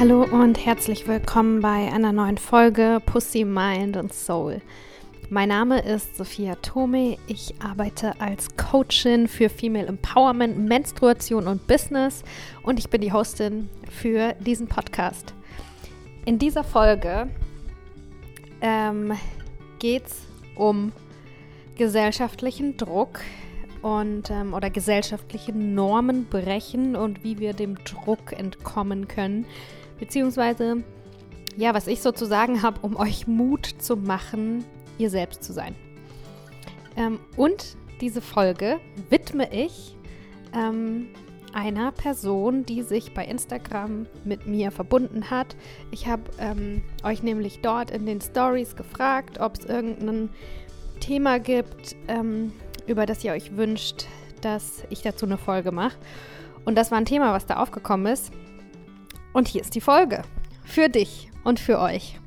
Hallo und herzlich willkommen bei einer neuen Folge Pussy, Mind und Soul. Mein Name ist Sophia Tome. Ich arbeite als Coachin für Female Empowerment, Menstruation und Business und ich bin die Hostin für diesen Podcast. In dieser Folge ähm, geht es um gesellschaftlichen Druck und ähm, oder gesellschaftliche Normen brechen und wie wir dem Druck entkommen können beziehungsweise ja, was ich sozusagen habe, um euch Mut zu machen, ihr selbst zu sein. Ähm, und diese Folge widme ich ähm, einer Person, die sich bei Instagram mit mir verbunden hat. Ich habe ähm, euch nämlich dort in den Stories gefragt, ob es irgendein Thema gibt, ähm, über das ihr euch wünscht, dass ich dazu eine Folge mache. Und das war ein Thema, was da aufgekommen ist. Und hier ist die Folge. Für dich und für euch.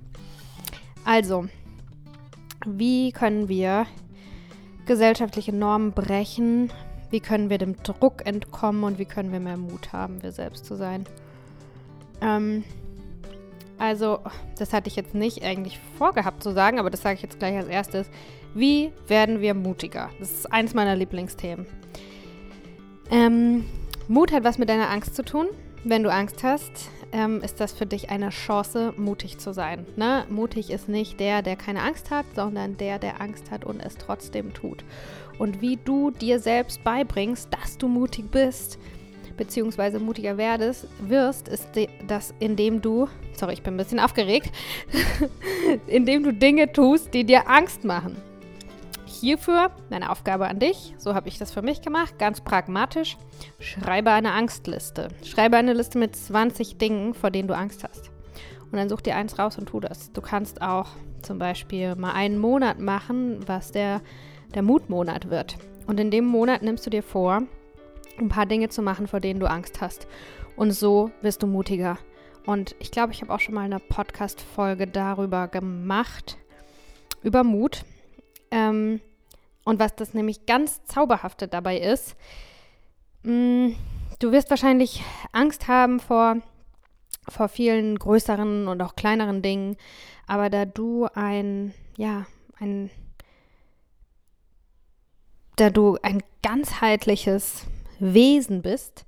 Also, wie können wir gesellschaftliche Normen brechen? Wie können wir dem Druck entkommen und wie können wir mehr Mut haben, wir selbst zu sein? Ähm, also, das hatte ich jetzt nicht eigentlich vorgehabt zu sagen, aber das sage ich jetzt gleich als erstes. Wie werden wir mutiger? Das ist eins meiner Lieblingsthemen. Ähm, Mut hat was mit deiner Angst zu tun. Wenn du Angst hast, ähm, ist das für dich eine Chance, mutig zu sein. Ne? Mutig ist nicht der, der keine Angst hat, sondern der, der Angst hat und es trotzdem tut. Und wie du dir selbst beibringst, dass du mutig bist, beziehungsweise mutiger werdest, wirst, ist das, indem du, sorry, ich bin ein bisschen aufgeregt, indem du Dinge tust, die dir Angst machen hierfür meine Aufgabe an dich, so habe ich das für mich gemacht, ganz pragmatisch, schreibe eine Angstliste. Schreibe eine Liste mit 20 Dingen, vor denen du Angst hast. Und dann such dir eins raus und tu das. Du kannst auch zum Beispiel mal einen Monat machen, was der, der Mutmonat wird. Und in dem Monat nimmst du dir vor, ein paar Dinge zu machen, vor denen du Angst hast. Und so wirst du mutiger. Und ich glaube, ich habe auch schon mal eine Podcast-Folge darüber gemacht, über Mut. Ähm, und was das nämlich ganz Zauberhafte dabei ist, mh, mm, du wirst wahrscheinlich Angst haben vor, vor vielen größeren und auch kleineren Dingen, aber da du ein, ja, ein, da du ein ganzheitliches Wesen bist,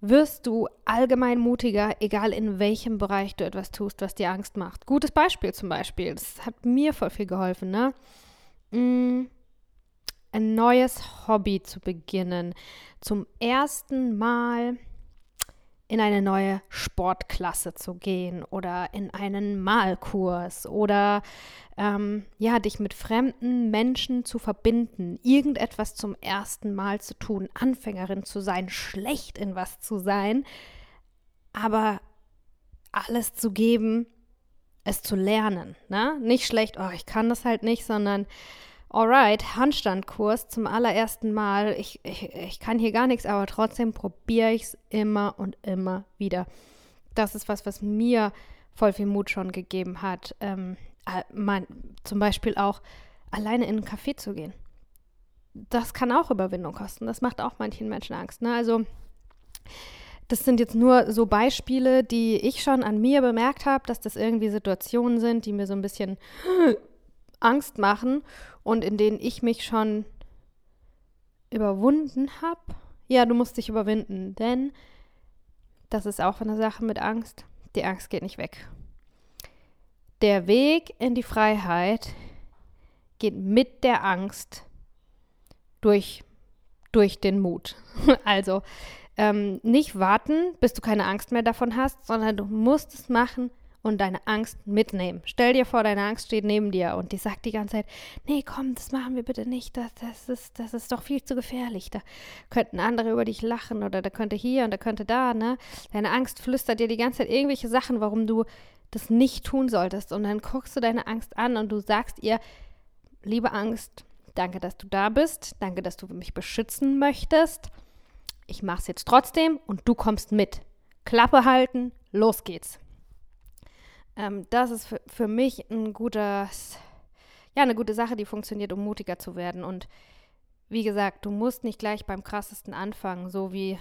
wirst du allgemein mutiger, egal in welchem Bereich du etwas tust, was dir Angst macht. Gutes Beispiel zum Beispiel, das hat mir voll viel geholfen, ne? Mm, ein neues Hobby zu beginnen, zum ersten Mal in eine neue Sportklasse zu gehen oder in einen Malkurs oder ähm, ja, dich mit fremden Menschen zu verbinden, irgendetwas zum ersten Mal zu tun, Anfängerin zu sein, schlecht in was zu sein, aber alles zu geben, es zu lernen. Ne? Nicht schlecht, oh, ich kann das halt nicht, sondern alright, Handstandkurs zum allerersten Mal. Ich, ich, ich kann hier gar nichts, aber trotzdem probiere ich es immer und immer wieder. Das ist was, was mir voll viel Mut schon gegeben hat. Ähm, mein, zum Beispiel auch alleine in einen Café zu gehen. Das kann auch Überwindung kosten. Das macht auch manchen Menschen Angst. Ne? Also das sind jetzt nur so Beispiele, die ich schon an mir bemerkt habe, dass das irgendwie Situationen sind, die mir so ein bisschen Angst machen und in denen ich mich schon überwunden habe. Ja, du musst dich überwinden, denn das ist auch eine Sache mit Angst. Die Angst geht nicht weg. Der Weg in die Freiheit geht mit der Angst durch, durch den Mut. Also ähm, nicht warten, bis du keine Angst mehr davon hast, sondern du musst es machen und deine Angst mitnehmen. Stell dir vor, deine Angst steht neben dir und die sagt die ganze Zeit, nee, komm, das machen wir bitte nicht, das, das, ist, das ist doch viel zu gefährlich. Da könnten andere über dich lachen oder da könnte hier und da könnte da, ne? Deine Angst flüstert dir die ganze Zeit irgendwelche Sachen, warum du das nicht tun solltest. Und dann guckst du deine Angst an und du sagst ihr, liebe Angst, danke, dass du da bist, danke, dass du mich beschützen möchtest ich mache es jetzt trotzdem und du kommst mit. Klappe halten, los geht's. Ähm, das ist für, für mich ein gutes, ja, eine gute Sache, die funktioniert, um mutiger zu werden. Und wie gesagt, du musst nicht gleich beim krassesten anfangen, so wie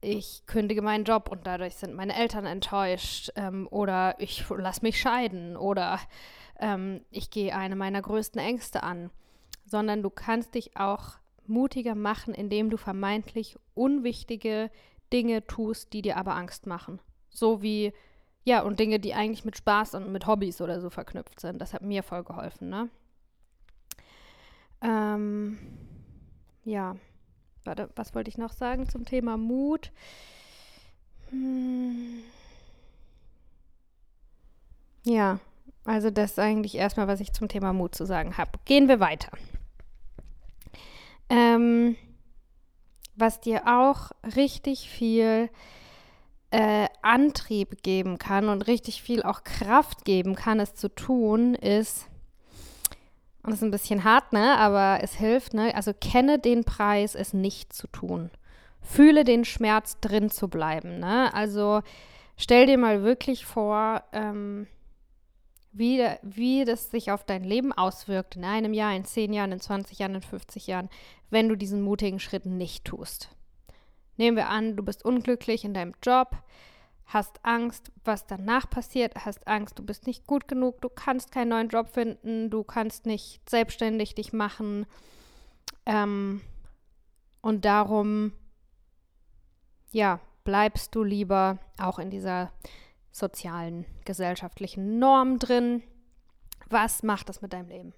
ich kündige meinen Job und dadurch sind meine Eltern enttäuscht ähm, oder ich lasse mich scheiden oder ähm, ich gehe eine meiner größten Ängste an, sondern du kannst dich auch mutiger machen, indem du vermeintlich unwichtige Dinge tust, die dir aber Angst machen. So wie, ja, und Dinge, die eigentlich mit Spaß und mit Hobbys oder so verknüpft sind. Das hat mir voll geholfen, ne? Ähm, ja, warte, was wollte ich noch sagen zum Thema Mut? Hm. Ja, also das ist eigentlich erstmal, was ich zum Thema Mut zu sagen habe. Gehen wir weiter. Ähm, was dir auch richtig viel äh, Antrieb geben kann und richtig viel auch Kraft geben kann, es zu tun, ist, und das ist ein bisschen hart, ne, aber es hilft, ne, also kenne den Preis, es nicht zu tun. Fühle den Schmerz drin zu bleiben, ne, also stell dir mal wirklich vor, ähm, wie, wie das sich auf dein Leben auswirkt in einem Jahr, in zehn Jahren, in 20 Jahren, in 50 Jahren, wenn du diesen mutigen Schritt nicht tust. Nehmen wir an, du bist unglücklich in deinem Job, hast Angst, was danach passiert, hast Angst, du bist nicht gut genug, du kannst keinen neuen Job finden, du kannst nicht selbstständig dich machen. Ähm, und darum, ja, bleibst du lieber auch in dieser sozialen, gesellschaftlichen Norm drin. Was macht das mit deinem Leben?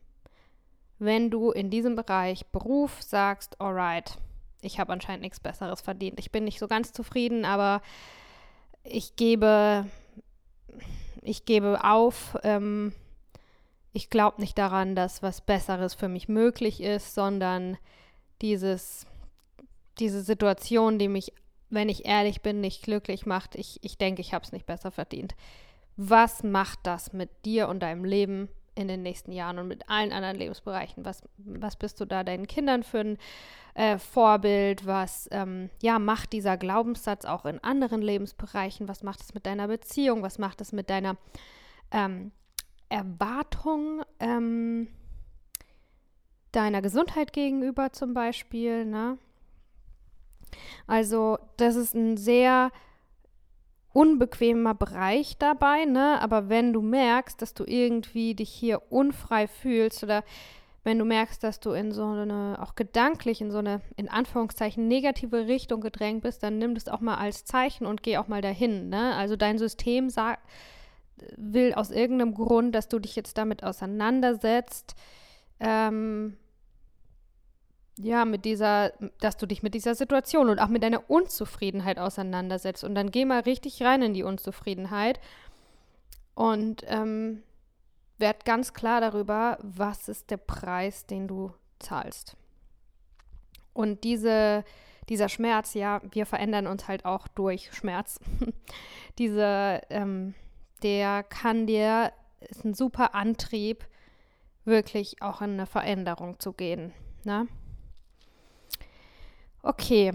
Wenn du in diesem Bereich Beruf sagst, alright, ich habe anscheinend nichts Besseres verdient. Ich bin nicht so ganz zufrieden, aber ich gebe, ich gebe auf. Ähm, ich glaube nicht daran, dass was Besseres für mich möglich ist, sondern dieses, diese Situation, die mich wenn ich ehrlich bin, nicht glücklich macht, ich, ich denke, ich habe es nicht besser verdient. Was macht das mit dir und deinem Leben in den nächsten Jahren und mit allen anderen Lebensbereichen? Was, was bist du da deinen Kindern für ein äh, Vorbild? Was ähm, ja, macht dieser Glaubenssatz auch in anderen Lebensbereichen? Was macht es mit deiner Beziehung? Was macht es mit deiner ähm, Erwartung ähm, deiner Gesundheit gegenüber zum Beispiel? Ne? Also das ist ein sehr unbequemer Bereich dabei, ne? Aber wenn du merkst, dass du irgendwie dich hier unfrei fühlst oder wenn du merkst, dass du in so eine, auch gedanklich in so eine, in Anführungszeichen, negative Richtung gedrängt bist, dann nimm das auch mal als Zeichen und geh auch mal dahin, ne? Also dein System sagt, will aus irgendeinem Grund, dass du dich jetzt damit auseinandersetzt, ähm, ja, mit dieser, dass du dich mit dieser Situation und auch mit deiner Unzufriedenheit auseinandersetzt. Und dann geh mal richtig rein in die Unzufriedenheit und ähm, werd ganz klar darüber, was ist der Preis, den du zahlst. Und diese, dieser Schmerz, ja, wir verändern uns halt auch durch Schmerz. Diese, ähm, der kann dir, ist ein super Antrieb, wirklich auch in eine Veränderung zu gehen. Ne? Okay.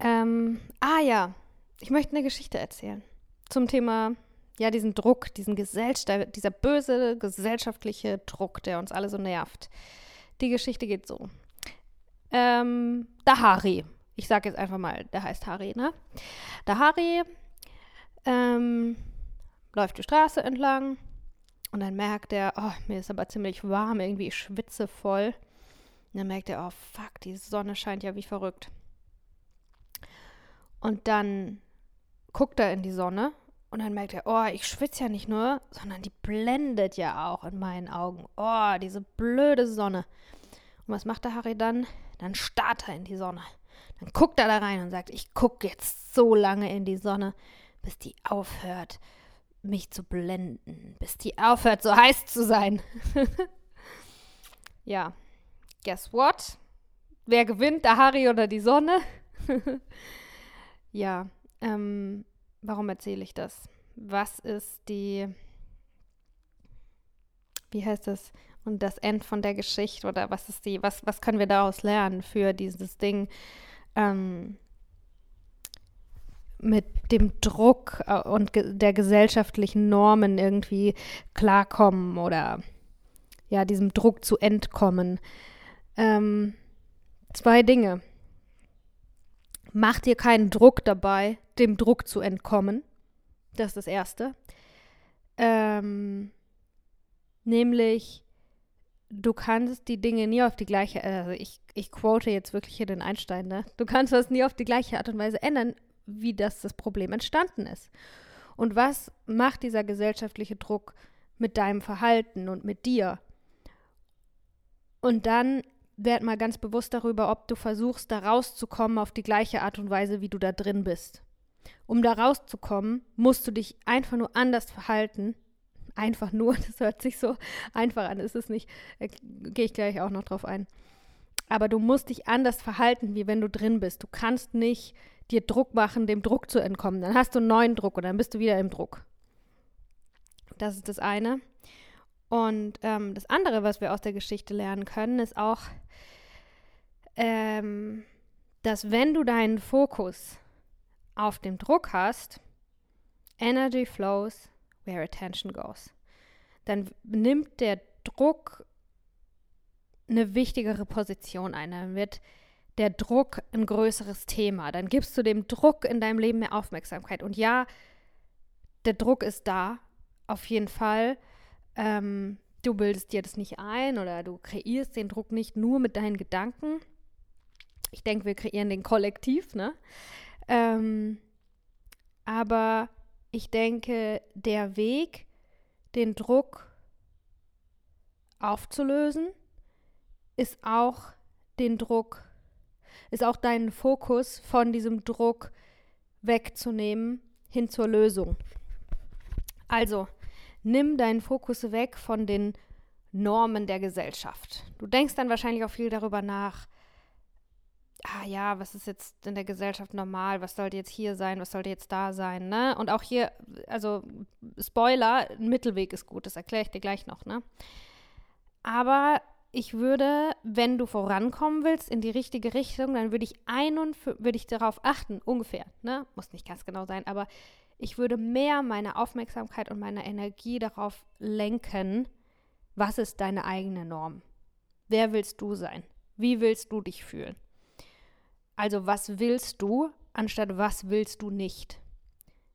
Ähm, ah ja, ich möchte eine Geschichte erzählen zum Thema, ja, diesen Druck, diesen Gesellschaft, dieser böse gesellschaftliche Druck, der uns alle so nervt. Die Geschichte geht so. Ähm, der Harry, ich sage jetzt einfach mal, der heißt Harry, ne? Der Harry ähm, läuft die Straße entlang und dann merkt er, oh, mir ist aber ziemlich warm, irgendwie ich schwitze voll. Und dann merkt er, oh fuck, die Sonne scheint ja wie verrückt. Und dann guckt er in die Sonne und dann merkt er, oh, ich schwitze ja nicht nur, sondern die blendet ja auch in meinen Augen. Oh, diese blöde Sonne. Und was macht der Harry dann? Dann starrt er in die Sonne. Dann guckt er da rein und sagt, ich gucke jetzt so lange in die Sonne, bis die aufhört, mich zu blenden, bis die aufhört, so heiß zu sein. ja, guess what? Wer gewinnt, der Harry oder die Sonne? ja, ähm, warum erzähle ich das? Was ist die, wie heißt das? Und das End von der Geschichte oder was ist die, was, was können wir daraus lernen für dieses Ding? Ähm, mit dem Druck äh, und der gesellschaftlichen Normen irgendwie klarkommen oder ja, diesem Druck zu entkommen. Ähm, zwei Dinge. Mach dir keinen Druck dabei, dem Druck zu entkommen. Das ist das Erste. Ähm, nämlich, du kannst die Dinge nie auf die gleiche, also ich, ich quote jetzt wirklich hier den Einstein, ne? Du kannst das nie auf die gleiche Art und Weise ändern, wie das das Problem entstanden ist. Und was macht dieser gesellschaftliche Druck mit deinem Verhalten und mit dir? Und dann werd mal ganz bewusst darüber, ob du versuchst, da rauszukommen auf die gleiche Art und Weise, wie du da drin bist. Um da rauszukommen, musst du dich einfach nur anders verhalten. Einfach nur, das hört sich so einfach an, ist es nicht. Äh, Gehe ich gleich auch noch drauf ein. Aber du musst dich anders verhalten, wie wenn du drin bist. Du kannst nicht dir Druck machen, dem Druck zu entkommen. Dann hast du einen neuen Druck und dann bist du wieder im Druck. Das ist das eine. Und ähm, das andere, was wir aus der Geschichte lernen können, ist auch, ähm, dass wenn du deinen Fokus auf dem Druck hast, Energy flows where attention goes. Dann nimmt der Druck eine wichtigere Position ein. Dann wird der Druck ein größeres Thema. Dann gibst du dem Druck in deinem Leben mehr Aufmerksamkeit. Und ja, der Druck ist da, auf jeden Fall. Ähm, du bildest dir das nicht ein oder du kreierst den Druck nicht nur mit deinen Gedanken. Ich denke, wir kreieren den kollektiv, ne? Ähm, aber ich denke, der Weg, den Druck aufzulösen, ist auch den Druck, ist auch deinen Fokus von diesem Druck wegzunehmen hin zur Lösung. Also, nimm deinen Fokus weg von den Normen der Gesellschaft. Du denkst dann wahrscheinlich auch viel darüber nach, ah ja, was ist jetzt in der Gesellschaft normal, was sollte jetzt hier sein, was sollte jetzt da sein, ne? Und auch hier, also Spoiler, ein Mittelweg ist gut, das erkläre ich dir gleich noch, ne? Aber ich würde, wenn du vorankommen willst in die richtige Richtung, dann würde ich ein ich darauf achten, ungefähr, ne? Muss nicht ganz genau sein, aber ich würde mehr meine Aufmerksamkeit und meine Energie darauf lenken, was ist deine eigene Norm? Wer willst du sein? Wie willst du dich fühlen? Also was willst du, anstatt was willst du nicht?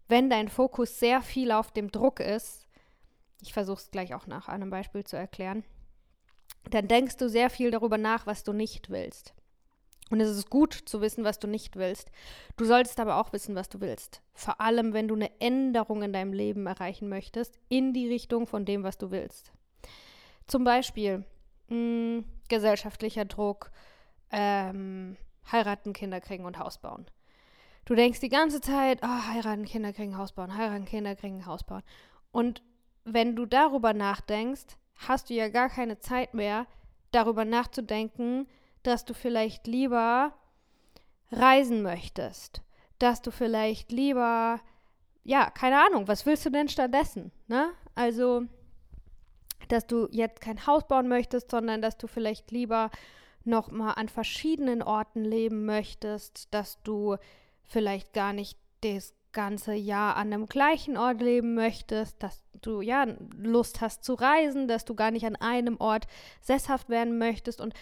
Wenn dein Fokus sehr viel auf dem Druck ist, ich versuche es gleich auch nach einem Beispiel zu erklären, dann denkst du sehr viel darüber nach, was du nicht willst. Und es ist gut zu wissen, was du nicht willst. Du solltest aber auch wissen, was du willst. Vor allem, wenn du eine Änderung in deinem Leben erreichen möchtest, in die Richtung von dem, was du willst. Zum Beispiel mh, hm, gesellschaftlicher Druck, ähm, heiraten, Kinder kriegen und Haus bauen. Du denkst die ganze Zeit, oh, heiraten, Kinder kriegen, Haus bauen, heiraten, Kinder kriegen, Haus bauen. Und wenn du darüber nachdenkst, hast du ja gar keine Zeit mehr, darüber nachzudenken, dass du vielleicht lieber reisen möchtest, dass du vielleicht lieber, ja, keine Ahnung, was willst du denn stattdessen? Ne? Also, dass du jetzt kein Haus bauen möchtest, sondern dass du vielleicht lieber noch mal an verschiedenen Orten leben möchtest, dass du vielleicht gar nicht das ganze Jahr an einem gleichen Ort leben möchtest, dass du ja Lust hast zu reisen, dass du gar nicht an einem Ort sesshaft werden möchtest. Und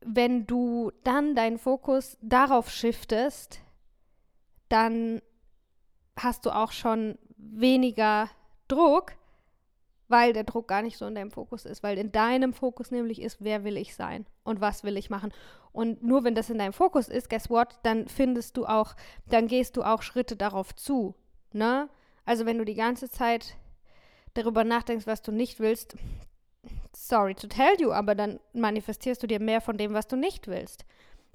wenn du dann deinen Fokus darauf shiftest, dann hast du auch schon weniger Druck, weil der Druck gar nicht so in deinem Fokus ist, weil in deinem Fokus nämlich ist, wer will ich sein und was will ich machen. Und nur wenn das in deinem Fokus ist, guess what, dann findest du auch, dann gehst du auch Schritte darauf zu, ne? Also wenn du die ganze Zeit darüber nachdenkst, was du nicht willst, sorry to tell you, aber dann manifestierst du dir mehr von dem, was du nicht willst.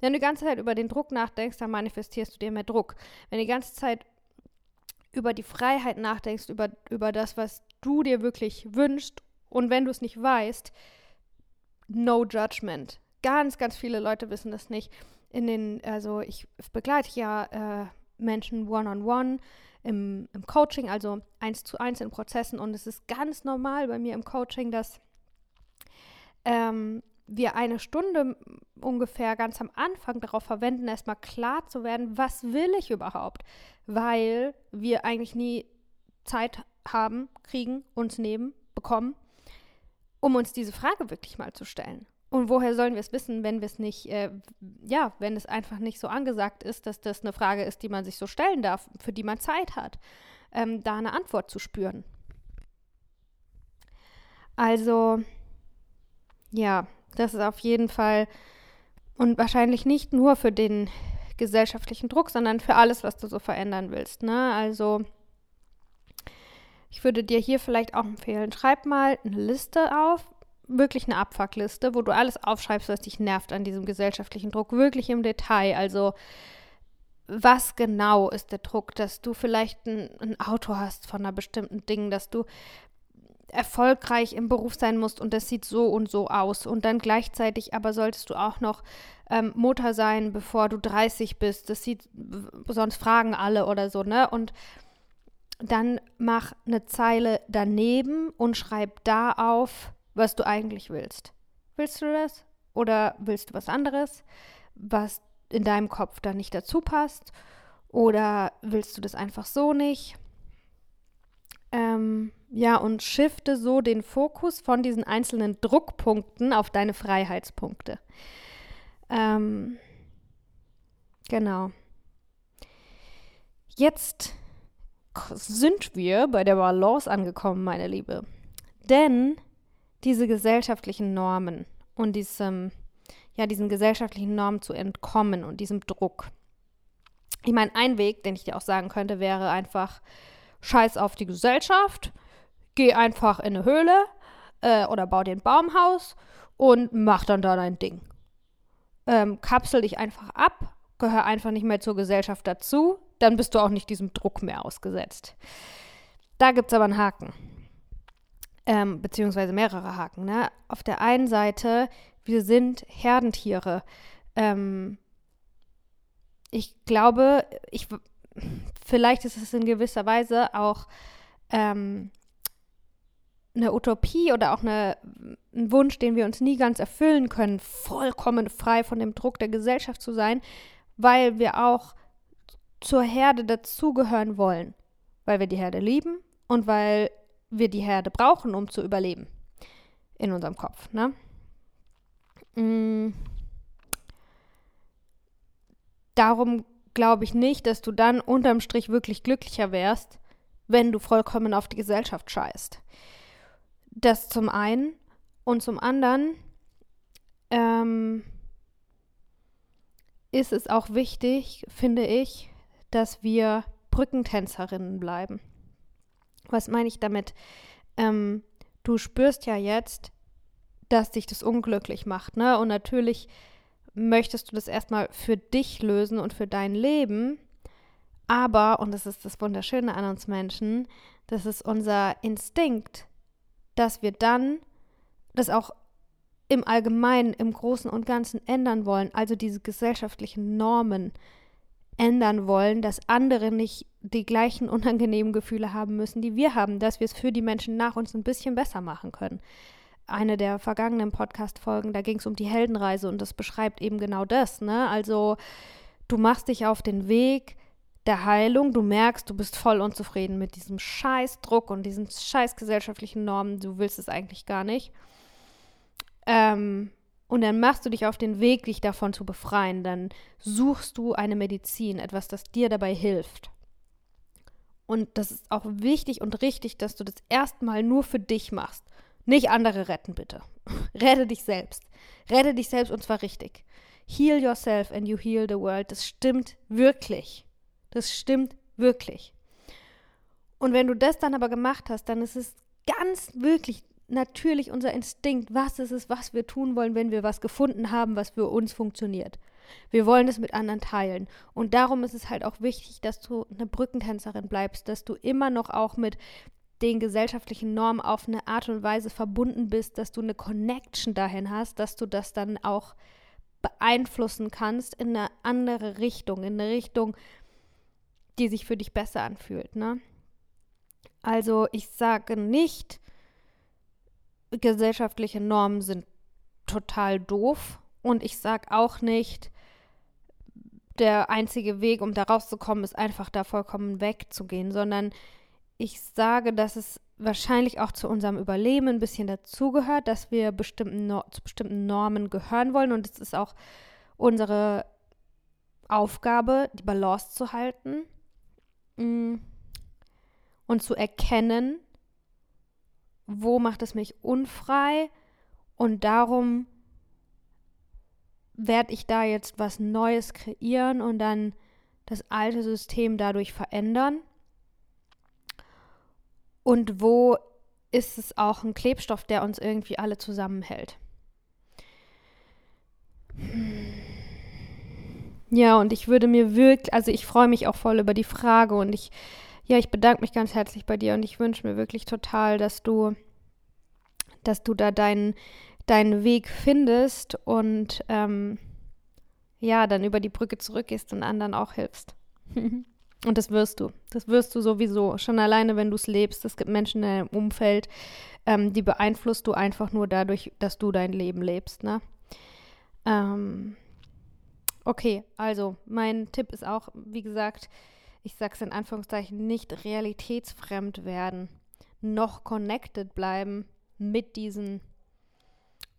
Wenn du die ganze Zeit über den Druck nachdenkst, dann manifestierst du dir mehr Druck. Wenn du die ganze Zeit über die Freiheit nachdenkst, über, über das, was du dir wirklich wünschst und wenn du es nicht weißt, no judgment. Ganz, ganz viele Leute wissen das nicht. In den, also ich begleite ja äh, Menschen one-on-one -on -one im, im Coaching, also eins zu eins in Prozessen und es ist ganz normal bei mir im Coaching, dass ähm, wir eine Stunde ungefähr ganz am Anfang darauf verwenden, erstmal klar zu werden, was will ich überhaupt, weil wir eigentlich nie Zeit haben, kriegen, uns nehmen, bekommen, um uns diese Frage wirklich mal zu stellen. Und woher sollen wir es wissen, wenn wir es nicht, äh, ja, wenn es einfach nicht so angesagt ist, dass das eine Frage ist, die man sich so stellen darf, für die man Zeit hat, ähm, da eine Antwort zu spüren. Also, ja, das ist auf jeden Fall und wahrscheinlich nicht nur für den gesellschaftlichen Druck, sondern für alles, was du so verändern willst. Ne? Also, ich würde dir hier vielleicht auch empfehlen, schreib mal eine Liste auf, wirklich eine Abfuckliste, wo du alles aufschreibst, was dich nervt an diesem gesellschaftlichen Druck, wirklich im Detail. Also was genau ist der Druck, dass du vielleicht ein, ein Auto hast von einer bestimmten Ding, dass du erfolgreich im Beruf sein musst und das sieht so und so aus. Und dann gleichzeitig aber solltest du auch noch ähm, Mutter sein, bevor du 30 bist. Das sieht, sonst fragen alle oder so, ne? Und dann mach eine Zeile daneben und schreib da auf, was du eigentlich willst. Willst du das? Oder willst du was anderes, was in deinem Kopf da nicht dazu passt? Oder willst du das einfach so nicht? Ähm, ja, und shifte so den Fokus von diesen einzelnen Druckpunkten auf deine Freiheitspunkte. Ähm, genau. Jetzt sind wir bei der Balance angekommen, meine Liebe. Denn diese gesellschaftlichen Normen und diesem, ja, diesen gesellschaftlichen Normen zu entkommen und diesem Druck. Ich meine, ein Weg, den ich dir auch sagen könnte, wäre einfach, scheiß auf die Gesellschaft, geh einfach in eine Höhle äh, oder bau dir ein Baumhaus und mach dann da dein Ding. Ähm, kapsel dich einfach ab, gehör einfach nicht mehr zur Gesellschaft dazu, dann bist du auch nicht diesem Druck mehr ausgesetzt. Da gibt es aber einen Haken ähm, beziehungsweise mehrere Haken. Ne? Auf der einen Seite, wir sind Herdentiere. Ähm, ich glaube, ich, vielleicht ist es in gewisser Weise auch ähm, eine Utopie oder auch eine, ein Wunsch, den wir uns nie ganz erfüllen können, vollkommen frei von dem Druck der Gesellschaft zu sein, weil wir auch zur Herde dazugehören wollen, weil wir die Herde lieben und weil wir die Herde brauchen, um zu überleben. In unserem Kopf. Ne? Mm. Darum glaube ich nicht, dass du dann unterm Strich wirklich glücklicher wärst, wenn du vollkommen auf die Gesellschaft scheißt. Das zum einen. Und zum anderen ähm, ist es auch wichtig, finde ich, dass wir Brückentänzerinnen bleiben. Was meine ich damit? Ähm, du spürst ja jetzt, dass dich das unglücklich macht, ne? Und natürlich möchtest du das erstmal für dich lösen und für dein Leben. Aber, und das ist das Wunderschöne an uns Menschen, das ist unser Instinkt, dass wir dann das auch im Allgemeinen, im Großen und Ganzen ändern wollen, also diese gesellschaftlichen Normen ändern wollen, dass andere nicht die gleichen unangenehmen Gefühle haben müssen, die wir haben, dass wir es für die Menschen nach uns ein bisschen besser machen können. Eine der vergangenen Podcast-Folgen, da ging es um die Heldenreise und das beschreibt eben genau das. Ne? Also, du machst dich auf den Weg der Heilung, du merkst, du bist voll unzufrieden mit diesem Scheißdruck und diesen scheiß gesellschaftlichen Normen, du willst es eigentlich gar nicht. Ähm, und dann machst du dich auf den Weg, dich davon zu befreien. Dann suchst du eine Medizin, etwas, das dir dabei hilft. Und das ist auch wichtig und richtig, dass du das erstmal nur für dich machst. Nicht andere retten, bitte. Rette dich selbst. Rette dich selbst und zwar richtig. Heal yourself and you heal the world. Das stimmt wirklich. Das stimmt wirklich. Und wenn du das dann aber gemacht hast, dann ist es ganz wirklich natürlich unser Instinkt, was ist es, was wir tun wollen, wenn wir was gefunden haben, was für uns funktioniert. Wir wollen es mit anderen teilen. Und darum ist es halt auch wichtig, dass du eine Brückentänzerin bleibst, dass du immer noch auch mit den gesellschaftlichen Normen auf eine Art und Weise verbunden bist, dass du eine Connection dahin hast, dass du das dann auch beeinflussen kannst in eine andere Richtung, in eine Richtung, die sich für dich besser anfühlt. Ne? Also ich sage nicht, gesellschaftliche Normen sind total doof. Und ich sage auch nicht, der einzige Weg, um da rauszukommen, ist einfach da vollkommen wegzugehen, sondern ich sage, dass es wahrscheinlich auch zu unserem Überleben ein bisschen dazugehört, dass wir bestimmten no zu bestimmten Normen gehören wollen. Und es ist auch unsere Aufgabe, die Balance zu halten mm, und zu erkennen, wo macht es mich unfrei und darum werde ich da jetzt was Neues kreieren und dann das alte System dadurch verändern? Und wo ist es auch ein Klebstoff, der uns irgendwie alle zusammenhält? Ja, und ich würde mir wirklich, also ich freue mich auch voll über die Frage und ich, ja, ich bedanke mich ganz herzlich bei dir und ich wünsche mir wirklich total, dass du, dass du da deinen, deinen Weg findest und ähm, ja, dann über die Brücke zurückgehst und anderen auch hilfst. und das wirst du. Das wirst du sowieso. Schon alleine, wenn du es lebst. Es gibt Menschen in deinem Umfeld, ähm, die beeinflusst du einfach nur dadurch, dass du dein Leben lebst. Ne? Ähm, okay, also mein Tipp ist auch, wie gesagt, ich sage es in Anführungszeichen, nicht realitätsfremd werden, noch connected bleiben mit diesen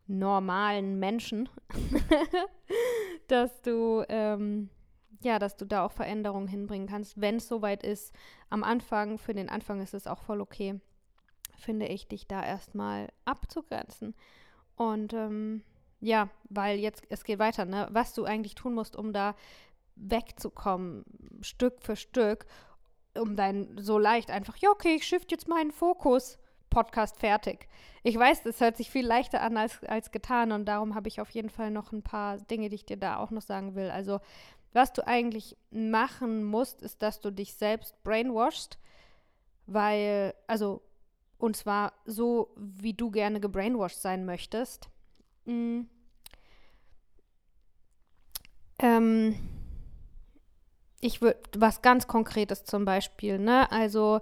normalen Menschen, dass du ähm, ja, dass du da auch Veränderungen hinbringen kannst, wenn es soweit ist. Am Anfang, für den Anfang ist es auch voll okay, finde ich, dich da erstmal abzugrenzen. Und ähm, ja, weil jetzt, es geht weiter, ne? Was du eigentlich tun musst, um da wegzukommen, Stück für Stück, um dein so leicht einfach, ja, okay, ich shift jetzt meinen Fokus Podcast fertig. Ich weiß, das hört sich viel leichter an als, als getan und darum habe ich auf jeden Fall noch ein paar Dinge, die ich dir da auch noch sagen will. Also, was du eigentlich machen musst, ist, dass du dich selbst brainwashst, weil, also, und zwar so, wie du gerne gebrainwashed sein möchtest. Mhm. Ähm, ich würde was ganz Konkretes zum Beispiel, ne? Also,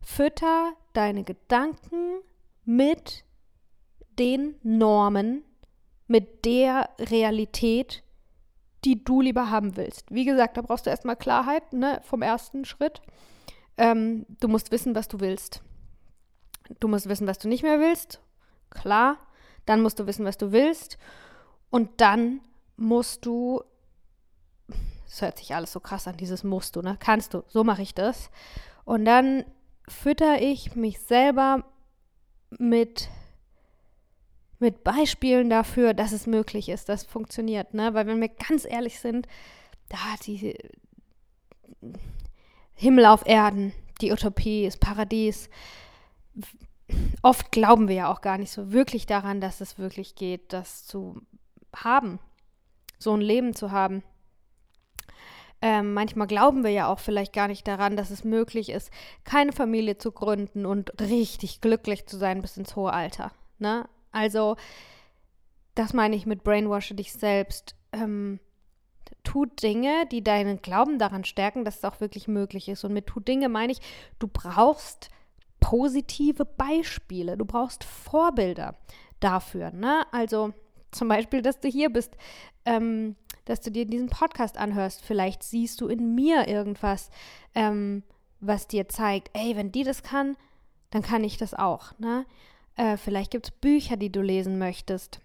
Fütter deine Gedanken mit den Normen, mit der Realität, die du lieber haben willst. Wie gesagt, da brauchst du erstmal Klarheit ne, vom ersten Schritt. Ähm, du musst wissen, was du willst. Du musst wissen, was du nicht mehr willst. Klar. Dann musst du wissen, was du willst. Und dann musst du, das hört sich alles so krass an, dieses musst du, ne? Kannst du. So mache ich das. Und dann fütter ich mich selber mit, mit Beispielen dafür, dass es möglich ist, dass es funktioniert. Ne? Weil wenn wir ganz ehrlich sind, da die Himmel auf Erden, die Utopie, das Paradies. Oft glauben wir ja auch gar nicht so wirklich daran, dass es wirklich geht, das zu haben, so ein Leben zu haben. Ähm, manchmal glauben wir ja auch vielleicht gar nicht daran, dass es möglich ist, keine Familie zu gründen und richtig glücklich zu sein bis ins hohe Alter. Ne? Also, das meine ich mit Brainwashe dich selbst. Ähm, tu Dinge, die deinen Glauben daran stärken, dass es auch wirklich möglich ist. Und mit tu Dinge meine ich, du brauchst positive Beispiele, du brauchst Vorbilder dafür. Ne? Also zum Beispiel, dass du hier bist. Ähm, dass du dir diesen Podcast anhörst. Vielleicht siehst du in mir irgendwas, ähm, was dir zeigt, ey, wenn die das kann, dann kann ich das auch. Ne? Äh, vielleicht gibt es Bücher, die du lesen möchtest.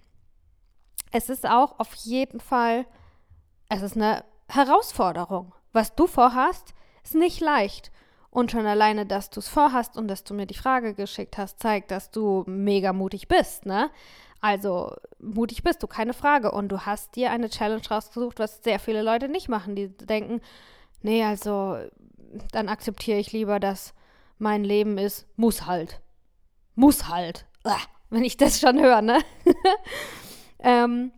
Es ist auch auf jeden Fall, es ist eine Herausforderung. Was du vorhast, ist nicht leicht. Und schon alleine, dass du es vorhast und dass du mir die Frage geschickt hast, zeigt, dass du mega mutig bist, ne? Also mutig bist du, keine Frage. Und du hast dir eine Challenge rausgesucht, was sehr viele Leute nicht machen. Die denken, nee, also dann akzeptiere ich lieber, dass mein Leben ist, muss halt. Muss halt. wenn ich das schon höre, ne? ähm,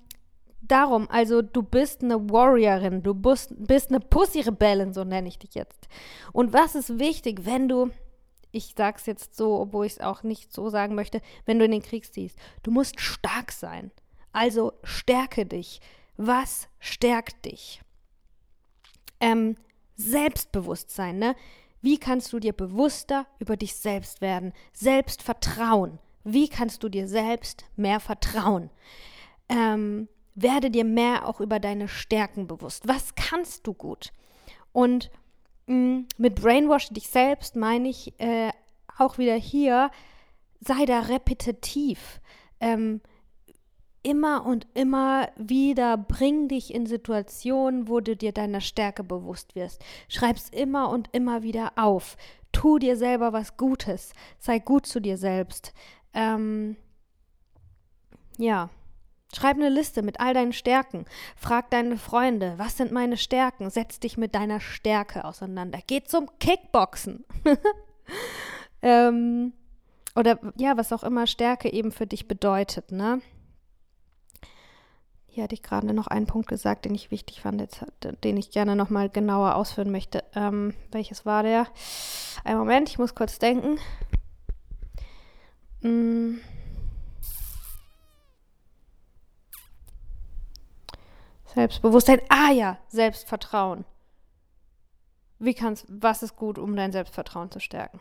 darum, also du bist eine Warriorin, du bist, bist eine Pussy-Rebellin, so nenne ich dich jetzt. Und was ist wichtig, wenn du ich sage es jetzt so, obwohl ich es auch nicht so sagen möchte, wenn du in den Krieg ziehst. Du musst stark sein. Also stärke dich. Was stärkt dich? Ähm, Selbstbewusstsein, ne? Wie kannst du dir bewusster über dich selbst werden? Selbstvertrauen. Wie kannst du dir selbst mehr vertrauen? Ähm, werde dir mehr auch über deine Stärken bewusst. Was kannst du gut? Und mit Brainwash dich selbst meine ich, äh, auch wieder hier, sei da repetitiv. Ähm, immer und immer wieder bring dich in Situationen, wo du dir deiner Stärke bewusst wirst. Schreib's immer und immer wieder auf. Tu dir selber was Gutes. Sei gut zu dir selbst. Ähm, ja. Schreib eine Liste mit all deinen Stärken. Frag deine Freunde, was sind meine Stärken? Setz dich mit deiner Stärke auseinander. Geh zum Kickboxen. ähm, oder ja, was auch immer Stärke eben für dich bedeutet, ne? Hier hatte ich gerade noch einen Punkt gesagt, den ich wichtig fand, jetzt, den ich gerne nochmal genauer ausführen möchte. Ähm, welches war der? Ein Moment, ich muss kurz denken. Hm. Selbstbewusstsein. Ah ja, Selbstvertrauen. Wie kannst, was ist gut, um dein Selbstvertrauen zu stärken?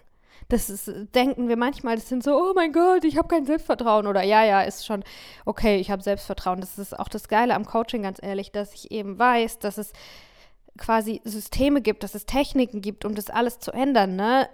Das ist, denken wir manchmal, das sind so, oh mein Gott, ich habe kein Selbstvertrauen. Oder ja, ja, ist schon okay, ich habe Selbstvertrauen. Das ist auch das Geile am Coaching, ganz ehrlich, dass ich eben weiß, dass es quasi Systeme gibt, dass es Techniken gibt, um das alles zu ändern. Ne?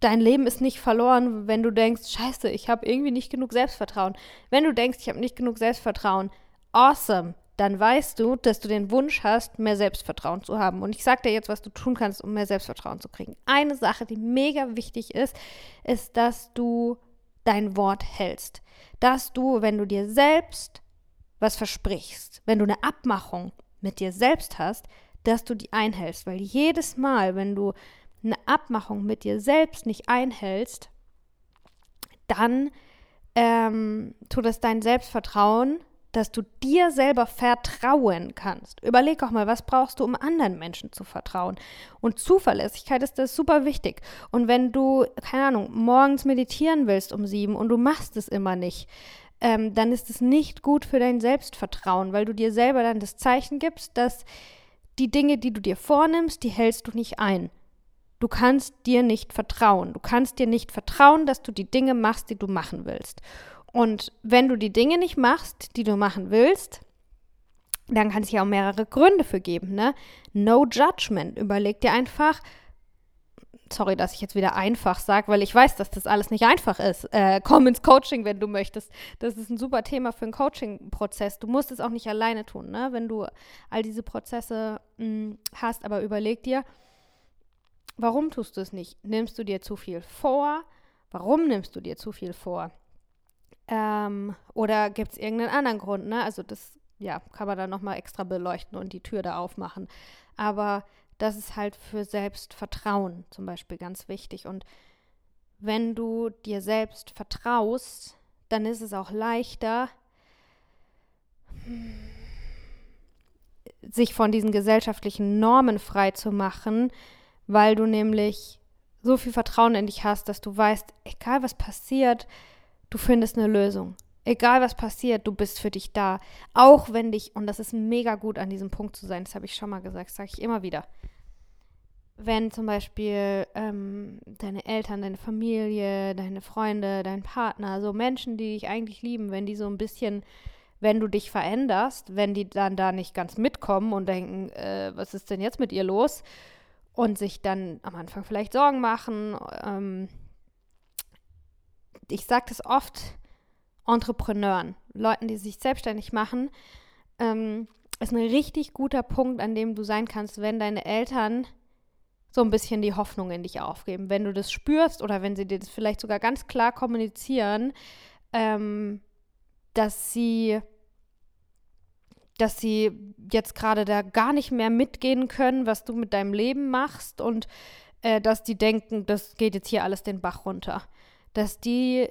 Dein Leben ist nicht verloren, wenn du denkst, scheiße, ich habe irgendwie nicht genug Selbstvertrauen. Wenn du denkst, ich habe nicht genug Selbstvertrauen, awesome dann weißt du, dass du den Wunsch hast, mehr Selbstvertrauen zu haben. Und ich sage dir jetzt, was du tun kannst, um mehr Selbstvertrauen zu kriegen. Eine Sache, die mega wichtig ist, ist, dass du dein Wort hältst. Dass du, wenn du dir selbst was versprichst, wenn du eine Abmachung mit dir selbst hast, dass du die einhältst. Weil jedes Mal, wenn du eine Abmachung mit dir selbst nicht einhältst, dann ähm, tut es dein Selbstvertrauen dass du dir selber vertrauen kannst. Überleg auch mal, was brauchst du, um anderen Menschen zu vertrauen? Und Zuverlässigkeit ist das super wichtig. Und wenn du, keine Ahnung, morgens meditieren willst um sieben und du machst es immer nicht, ähm, dann ist es nicht gut für dein Selbstvertrauen, weil du dir selber dann das Zeichen gibst, dass die Dinge, die du dir vornimmst, die hältst du nicht ein. Du kannst dir nicht vertrauen. Du kannst dir nicht vertrauen, dass du die Dinge machst, die du machen willst. Und wenn du die Dinge nicht machst, die du machen willst, dann kann es ja auch mehrere Gründe für geben. Ne? No judgment. Überleg dir einfach, sorry, dass ich jetzt wieder einfach sage, weil ich weiß, dass das alles nicht einfach ist. Äh, komm ins Coaching, wenn du möchtest. Das ist ein super Thema für einen Coaching-Prozess. Du musst es auch nicht alleine tun, ne? wenn du all diese Prozesse mh, hm, hast. Aber überleg dir, warum tust du es nicht? Nimmst du dir zu viel vor? Warum nimmst du dir zu viel vor? Ähm, oder gibt es irgendeinen anderen Grund? Ne? Also das ja, kann man dann nochmal extra beleuchten und die Tür da aufmachen. Aber das ist halt für Selbstvertrauen zum Beispiel ganz wichtig. Und wenn du dir selbst vertraust, dann ist es auch leichter, sich von diesen gesellschaftlichen Normen frei zu machen, weil du nämlich so viel Vertrauen in dich hast, dass du weißt, egal was passiert, du findest eine Lösung. Egal was passiert, du bist für dich da. Auch wenn dich, und das ist mega gut an diesem Punkt zu sein, das habe ich schon mal gesagt, sage ich immer wieder. Wenn zum Beispiel ähm, deine Eltern, deine Familie, deine Freunde, dein Partner, so Menschen, die dich eigentlich lieben, wenn die so ein bisschen, wenn du dich veränderst, wenn die dann da nicht ganz mitkommen und denken, äh, was ist denn jetzt mit ihr los? Und sich dann am Anfang vielleicht Sorgen machen, ähm, ich sage das oft Entrepreneuren, Leuten, die sich selbstständig machen, ähm, ist ein richtig guter Punkt, an dem du sein kannst, wenn deine Eltern so ein bisschen die Hoffnung in dich aufgeben. Wenn du das spürst oder wenn sie dir das vielleicht sogar ganz klar kommunizieren, ähm, dass sie dass sie jetzt gerade da gar nicht mehr mitgehen können, was du mit deinem Leben machst und äh, dass die denken, das geht jetzt hier alles den Bach runter dass die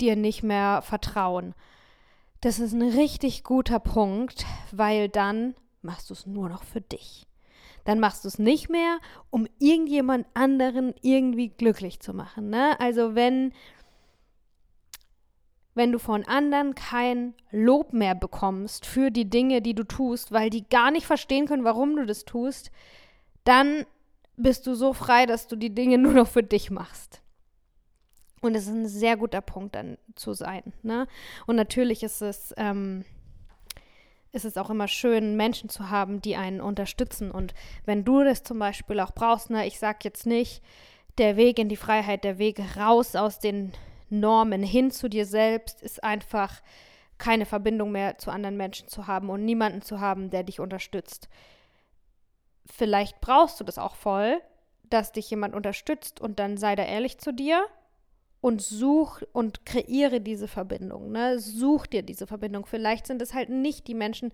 dir nicht mehr vertrauen. Das ist ein richtig guter Punkt, weil dann machst du es nur noch für dich. Dann machst du es nicht mehr, um irgendjemand anderen irgendwie glücklich zu machen. Ne? Also wenn, wenn du von anderen kein Lob mehr bekommst für die Dinge, die du tust, weil die gar nicht verstehen können, warum du das tust, dann bist du so frei, dass du die Dinge nur noch für dich machst. Und es ist ein sehr guter Punkt dann zu sein. Ne? Und natürlich ist es, ähm, ist es auch immer schön, Menschen zu haben, die einen unterstützen. Und wenn du das zum Beispiel auch brauchst, ne, ich sage jetzt nicht, der Weg in die Freiheit, der Weg raus aus den Normen hin zu dir selbst ist einfach keine Verbindung mehr zu anderen Menschen zu haben und niemanden zu haben, der dich unterstützt. Vielleicht brauchst du das auch voll, dass dich jemand unterstützt und dann sei da ehrlich zu dir und such und kreiere diese Verbindung. Ne? Such dir diese Verbindung. Vielleicht sind es halt nicht die Menschen,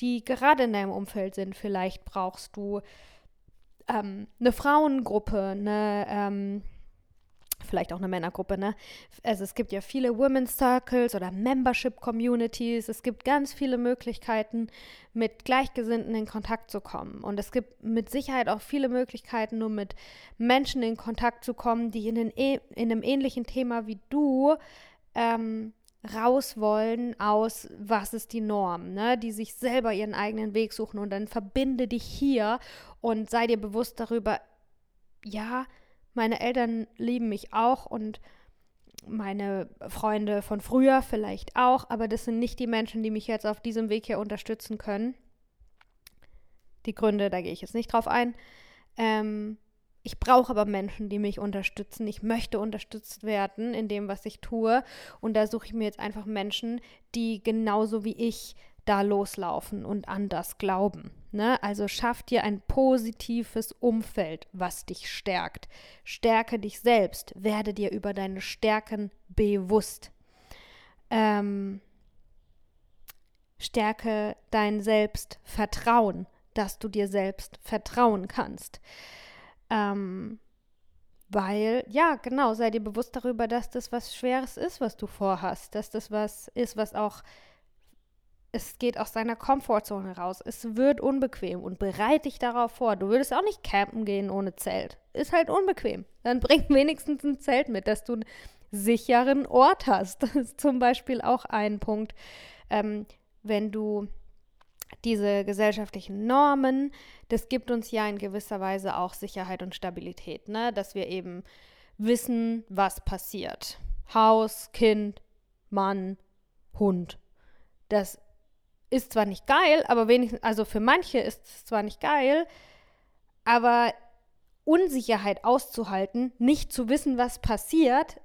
die gerade in deinem Umfeld sind. Vielleicht brauchst du ähm, eine Frauengruppe, eine ähm, vielleicht auch eine Männergruppe, ne? Also es gibt ja viele Women's Circles oder Membership Communities. Es gibt ganz viele Möglichkeiten, mit Gleichgesinnten in Kontakt zu kommen. Und es gibt mit Sicherheit auch viele Möglichkeiten, nur mit Menschen in Kontakt zu kommen, die in, den, in einem ähnlichen Thema wie du ähm, raus wollen aus, was ist die Norm, ne? die sich selber ihren eigenen Weg suchen und dann verbinde dich hier und sei dir bewusst darüber, ja, meine Eltern lieben mich auch und meine Freunde von früher vielleicht auch, aber das sind nicht die Menschen, die mich jetzt auf diesem Weg hier unterstützen können. Die Gründe, da gehe ich jetzt nicht drauf ein. Ähm, ich brauche aber Menschen, die mich unterstützen. Ich möchte unterstützt werden in dem, was ich tue. Und da suche ich mir jetzt einfach Menschen, die genauso wie ich da loslaufen und an das glauben. Ne? Also schaff dir ein positives Umfeld, was dich stärkt. Stärke dich selbst, werde dir über deine Stärken bewusst. Ähm, stärke dein Selbstvertrauen, dass du dir selbst vertrauen kannst. Ähm, weil, ja, genau, sei dir bewusst darüber, dass das was Schweres ist, was du vorhast, dass das was ist, was auch es geht aus deiner Komfortzone raus. Es wird unbequem und bereite dich darauf vor. Du würdest auch nicht campen gehen ohne Zelt. Ist halt unbequem. Dann bring wenigstens ein Zelt mit, dass du einen sicheren Ort hast. Das ist zum Beispiel auch ein Punkt, ähm, wenn du diese gesellschaftlichen Normen, das gibt uns ja in gewisser Weise auch Sicherheit und Stabilität, ne? dass wir eben wissen, was passiert. Haus, Kind, Mann, Hund. Das ist zwar nicht geil, aber wenigstens, also für manche ist es zwar nicht geil, aber Unsicherheit auszuhalten, nicht zu wissen, was passiert,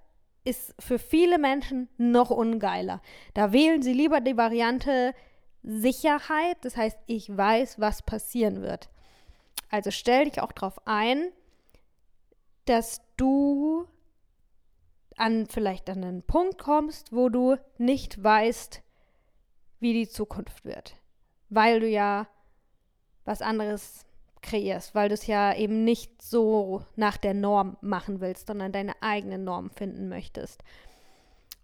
ist für viele Menschen noch ungeiler. Da wählen sie lieber die Variante Sicherheit, das heißt, ich weiß, was passieren wird. Also stell dich auch darauf ein, dass du an vielleicht an einen Punkt kommst, wo du nicht weißt, wie die Zukunft wird. Weil du ja was anderes kreierst, weil du es ja eben nicht so nach der Norm machen willst, sondern deine eigene Norm finden möchtest.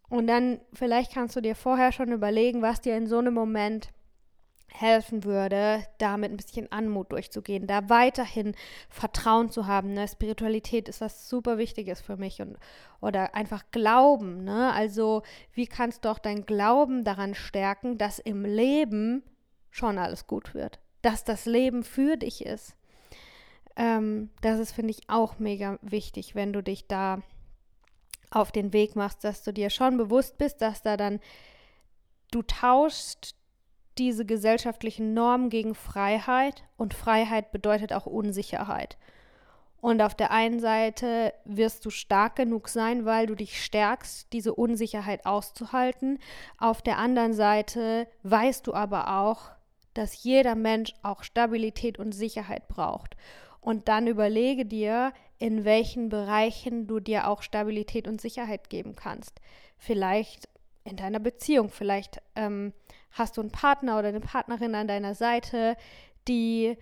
Und dann vielleicht kannst du dir vorher schon überlegen, was dir in so einem Moment helfen würde, damit ein bisschen Anmut durchzugehen, da weiterhin Vertrauen zu haben. Ne? Spiritualität ist was super Wichtiges für mich und oder einfach Glauben. Ne? Also wie kannst du auch dein Glauben daran stärken, dass im Leben schon alles gut wird, dass das Leben für dich ist. Ähm, das ist, finde ich, auch mega wichtig, wenn du dich da auf den Weg machst, dass du dir schon bewusst bist, dass da dann du tauschst diese gesellschaftlichen Normen gegen Freiheit und Freiheit bedeutet auch Unsicherheit. Und auf der einen Seite wirst du stark genug sein, weil du dich stärkst, diese Unsicherheit auszuhalten. Auf der anderen Seite weißt du aber auch, dass jeder Mensch auch Stabilität und Sicherheit braucht. Und dann überlege dir, in welchen Bereichen du dir auch Stabilität und Sicherheit geben kannst. Vielleicht in deiner Beziehung, vielleicht ähm, hast du einen Partner oder eine Partnerin an deiner Seite, die,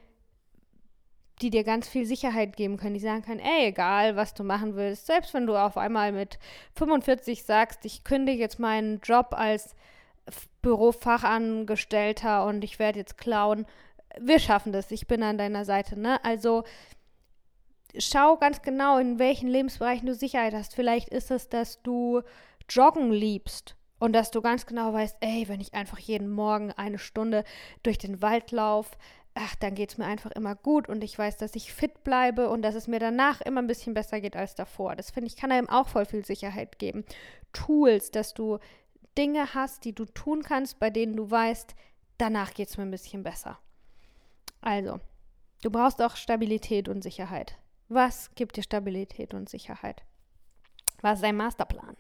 die dir ganz viel Sicherheit geben können, die sagen können, ey, egal, was du machen willst, selbst wenn du auf einmal mit 45 sagst, ich kündige jetzt meinen Job als Bürofachangestellter und ich werde jetzt klauen, wir schaffen das, ich bin an deiner Seite, ne? Also schau ganz genau, in welchen Lebensbereichen du Sicherheit hast. Vielleicht ist es, dass du Joggen liebst und dass du ganz genau weißt, ey, wenn ich einfach jeden Morgen eine Stunde durch den Wald laufe, ach, dann geht es mir einfach immer gut und ich weiß, dass ich fit bleibe und dass es mir danach immer ein bisschen besser geht als davor. Das finde ich, kann einem auch voll viel Sicherheit geben. Tools, dass du Dinge hast, die du tun kannst, bei denen du weißt, danach geht es mir ein bisschen besser. Also, du brauchst auch Stabilität und Sicherheit. Was gibt dir Stabilität und Sicherheit? Was ist dein Masterplan?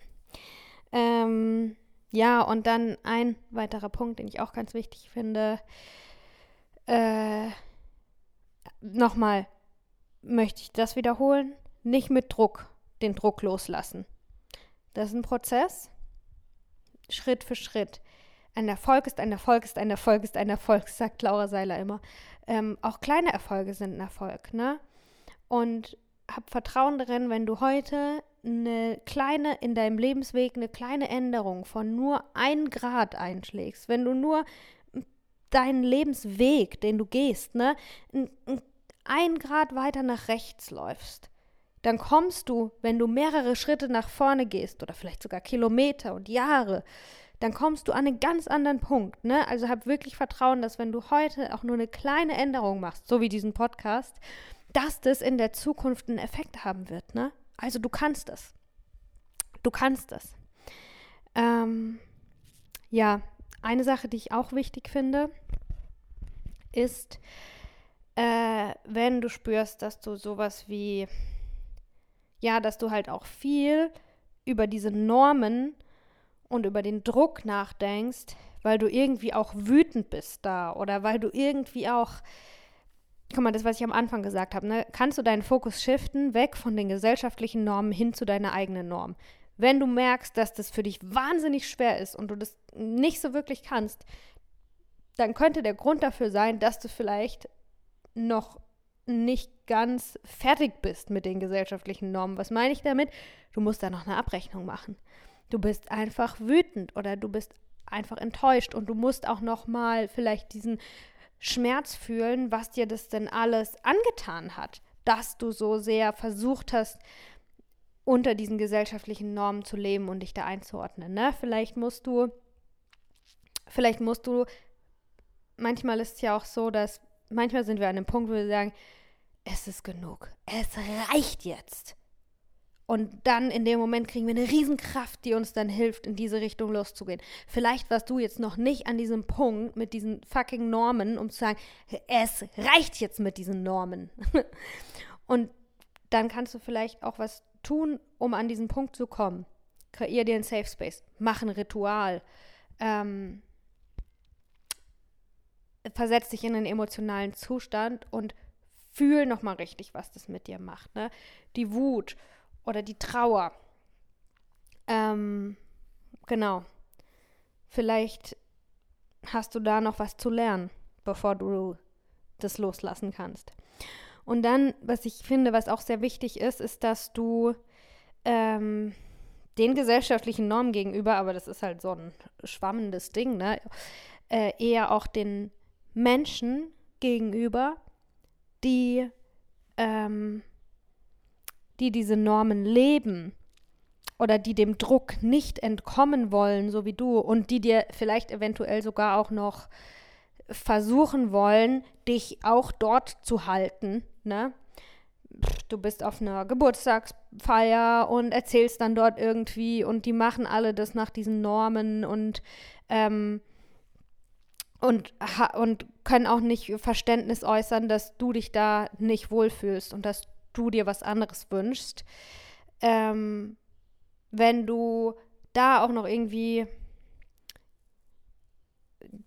Ähm, ja, und dann ein weiterer Punkt, den ich auch ganz wichtig finde. Äh, Nochmal, möchte ich das wiederholen? Nicht mit Druck, den Druck loslassen. Das ist ein Prozess, Schritt für Schritt. Ein Erfolg ist ein Erfolg ist ein Erfolg ist ein Erfolg, sagt Laura Seiler immer. Ähm, auch kleine Erfolge sind ein Erfolg, ne? Und hab Vertrauen darin, wenn du heute eine kleine, in deinem Lebensweg eine kleine Änderung von nur ein Grad einschlägst, wenn du nur deinen Lebensweg, den du gehst, ne, ein Grad weiter nach rechts läufst, dann kommst du, wenn du mehrere Schritte nach vorne gehst oder vielleicht sogar Kilometer und Jahre, dann kommst du an einen ganz anderen Punkt. Ne? Also hab wirklich Vertrauen, dass wenn du heute auch nur eine kleine Änderung machst, so wie diesen Podcast, dass das in der Zukunft einen Effekt haben wird. Ne? Also du kannst es. Du kannst es. Ähm, ja, eine Sache, die ich auch wichtig finde, ist, äh, wenn du spürst, dass du sowas wie, ja, dass du halt auch viel über diese Normen und über den Druck nachdenkst, weil du irgendwie auch wütend bist da oder weil du irgendwie auch guck mal, das, was ich am Anfang gesagt habe, ne, kannst du deinen Fokus shiften, weg von den gesellschaftlichen Normen hin zu deiner eigenen Norm. Wenn du merkst, dass das für dich wahnsinnig schwer ist und du das nicht so wirklich kannst, dann könnte der Grund dafür sein, dass du vielleicht noch nicht ganz fertig bist mit den gesellschaftlichen Normen. Was meine ich damit? Du musst da noch eine Abrechnung machen. Du bist einfach wütend oder du bist einfach enttäuscht und du musst auch noch mal vielleicht diesen Schmerz fühlen, was dir das denn alles angetan hat, dass du so sehr versucht hast, unter diesen gesellschaftlichen Normen zu leben und dich da einzuordnen. Ne? Vielleicht musst du, vielleicht musst du, manchmal ist es ja auch so, dass manchmal sind wir an einem Punkt, wo wir sagen, es ist genug, es reicht jetzt. Und dann in dem Moment kriegen wir eine Riesenkraft, die uns dann hilft, in diese Richtung loszugehen. Vielleicht warst du jetzt noch nicht an diesem Punkt mit diesen fucking Normen, um zu sagen, es reicht jetzt mit diesen Normen. Und dann kannst du vielleicht auch was tun, um an diesen Punkt zu kommen. Kreier dir einen Safe Space, mach ein Ritual, ähm, versetz dich in einen emotionalen Zustand und fühl nochmal richtig, was das mit dir macht. Ne? Die Wut oder die Trauer. Ähm, genau. Vielleicht hast du da noch was zu lernen, bevor du das loslassen kannst. Und dann, was ich finde, was auch sehr wichtig ist, ist, dass du ähm, den gesellschaftlichen Normen gegenüber, aber das ist halt so ein schwammendes Ding, ne, äh, eher auch den Menschen gegenüber, die ähm, die diese Normen leben oder die dem Druck nicht entkommen wollen, so wie du, und die dir vielleicht eventuell sogar auch noch versuchen wollen, dich auch dort zu halten, ne? Du bist auf einer Geburtstagsfeier und erzählst dann dort irgendwie und die machen alle das nach diesen Normen und ähm, und, und können auch nicht Verständnis äußern, dass du dich da nicht wohlfühlst und dass du dir was anderes wünschst. Ähm, wenn du da auch noch irgendwie,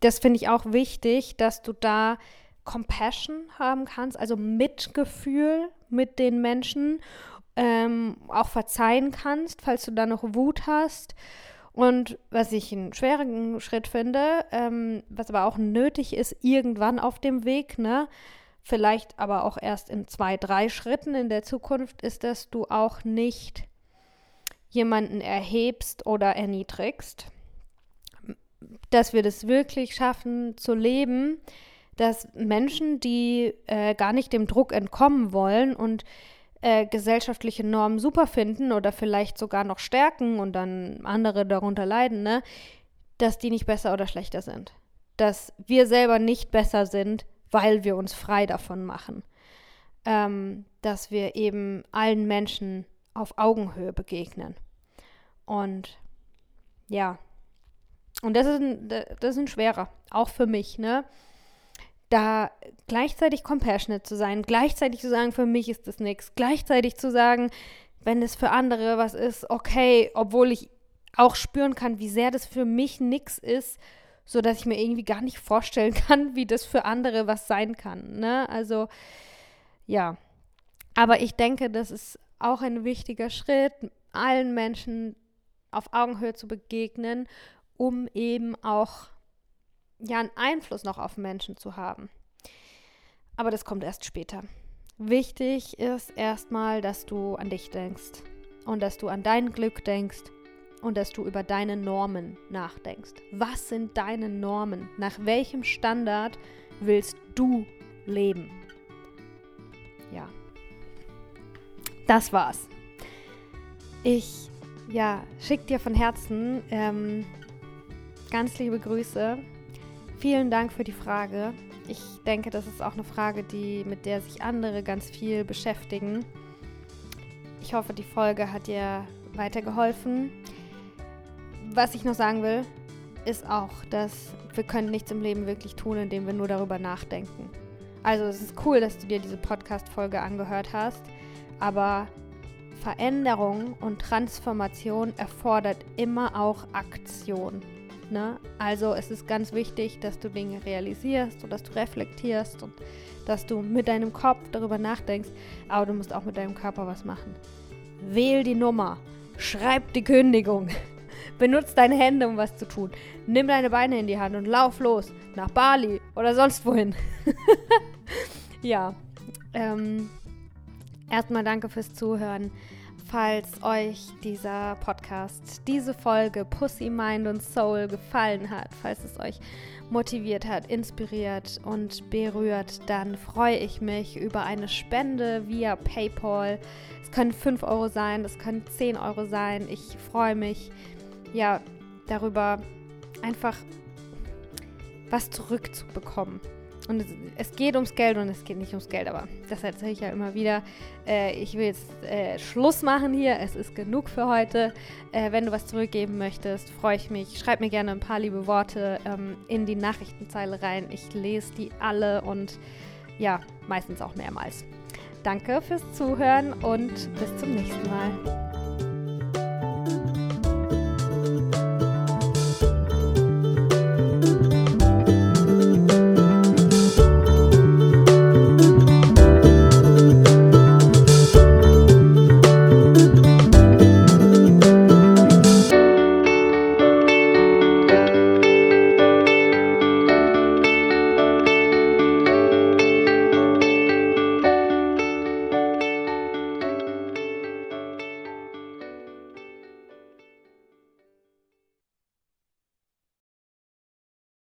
das finde ich auch wichtig, dass du da Compassion haben kannst, also Mitgefühl mit den Menschen, ähm, auch verzeihen kannst, falls du da noch Wut hast. Und was ich einen schweren Schritt finde, ähm, was aber auch nötig ist, irgendwann auf dem Weg, ne, vielleicht aber auch erst in zwei, drei Schritten in der Zukunft, ist, dass du auch nicht jemanden erhebst oder erniedrigst. Dass wir das wirklich schaffen zu leben, dass Menschen, die äh, gar nicht dem Druck entkommen wollen und äh, gesellschaftliche Normen super finden oder vielleicht sogar noch stärken und dann andere darunter leiden, ne, dass die nicht besser oder schlechter sind. Dass wir selber nicht besser sind, weil wir uns frei davon machen. Ähm, dass wir eben allen Menschen auf Augenhöhe begegnen. Und ja, und das ist ein, das ist ein schwerer, auch für mich, ne? da gleichzeitig compassionate zu sein, gleichzeitig zu sagen, für mich ist das nichts, gleichzeitig zu sagen, wenn es für andere was ist, okay, obwohl ich auch spüren kann, wie sehr das für mich nichts ist, so dass ich mir irgendwie gar nicht vorstellen kann, wie das für andere was sein kann. Ne? Also ja, aber ich denke, das ist auch ein wichtiger Schritt, allen Menschen auf Augenhöhe zu begegnen, um eben auch ja einen Einfluss noch auf Menschen zu haben. Aber das kommt erst später. Wichtig ist erstmal, dass du an dich denkst und dass du an dein Glück denkst und dass du über deine Normen nachdenkst. Was sind deine Normen? Nach welchem Standard willst du leben? Ja. Das war's. Ich, ja, schick dir von Herzen ähm, ganz liebe Grüße. Vielen Dank für die Frage. Ich denke, das ist auch eine Frage, die, mit der sich andere ganz viel beschäftigen. Ich hoffe, die Folge hat dir weitergeholfen. Was ich noch sagen will, ist auch, dass wir können nichts im Leben wirklich tun, indem wir nur darüber nachdenken. Also es ist cool, dass du dir diese Podcast-Folge angehört hast, aber Veränderung und Transformation erfordert immer auch Aktion. Ne? Also es ist ganz wichtig, dass du Dinge realisierst und dass du reflektierst und dass du mit deinem Kopf darüber nachdenkst, aber du musst auch mit deinem Körper was machen. Wähl die Nummer, schreib die Kündigung, benutz deine Hände, um was zu tun. Nimm deine Beine in die Hand und lauf los nach Bali oder sonst wohin. ja, ähm, erstmal danke fürs Zuhören falls euch dieser Podcast, diese Folge Pussy, Mind und Soul gefallen hat, falls es euch motiviert hat, inspiriert und berührt, dann freue ich mich über eine Spende via PayPal. Es können 5 Euro sein, es können 10 Euro sein. Ich freue mich ja darüber, einfach was zurückzubekommen. Und es, es, geht ums Geld und es geht nicht ums Geld, aber das erzähle ich ja immer wieder. Äh, ich will jetzt äh, Schluss machen hier. Es ist genug für heute. Äh, wenn du was zurückgeben möchtest, freue ich mich. Schreib mir gerne ein paar liebe Worte ähm, in die Nachrichtenzeile rein. Ich lese die alle und ja, meistens auch mehrmals. Danke fürs Zuhören und bis zum nächsten Mal.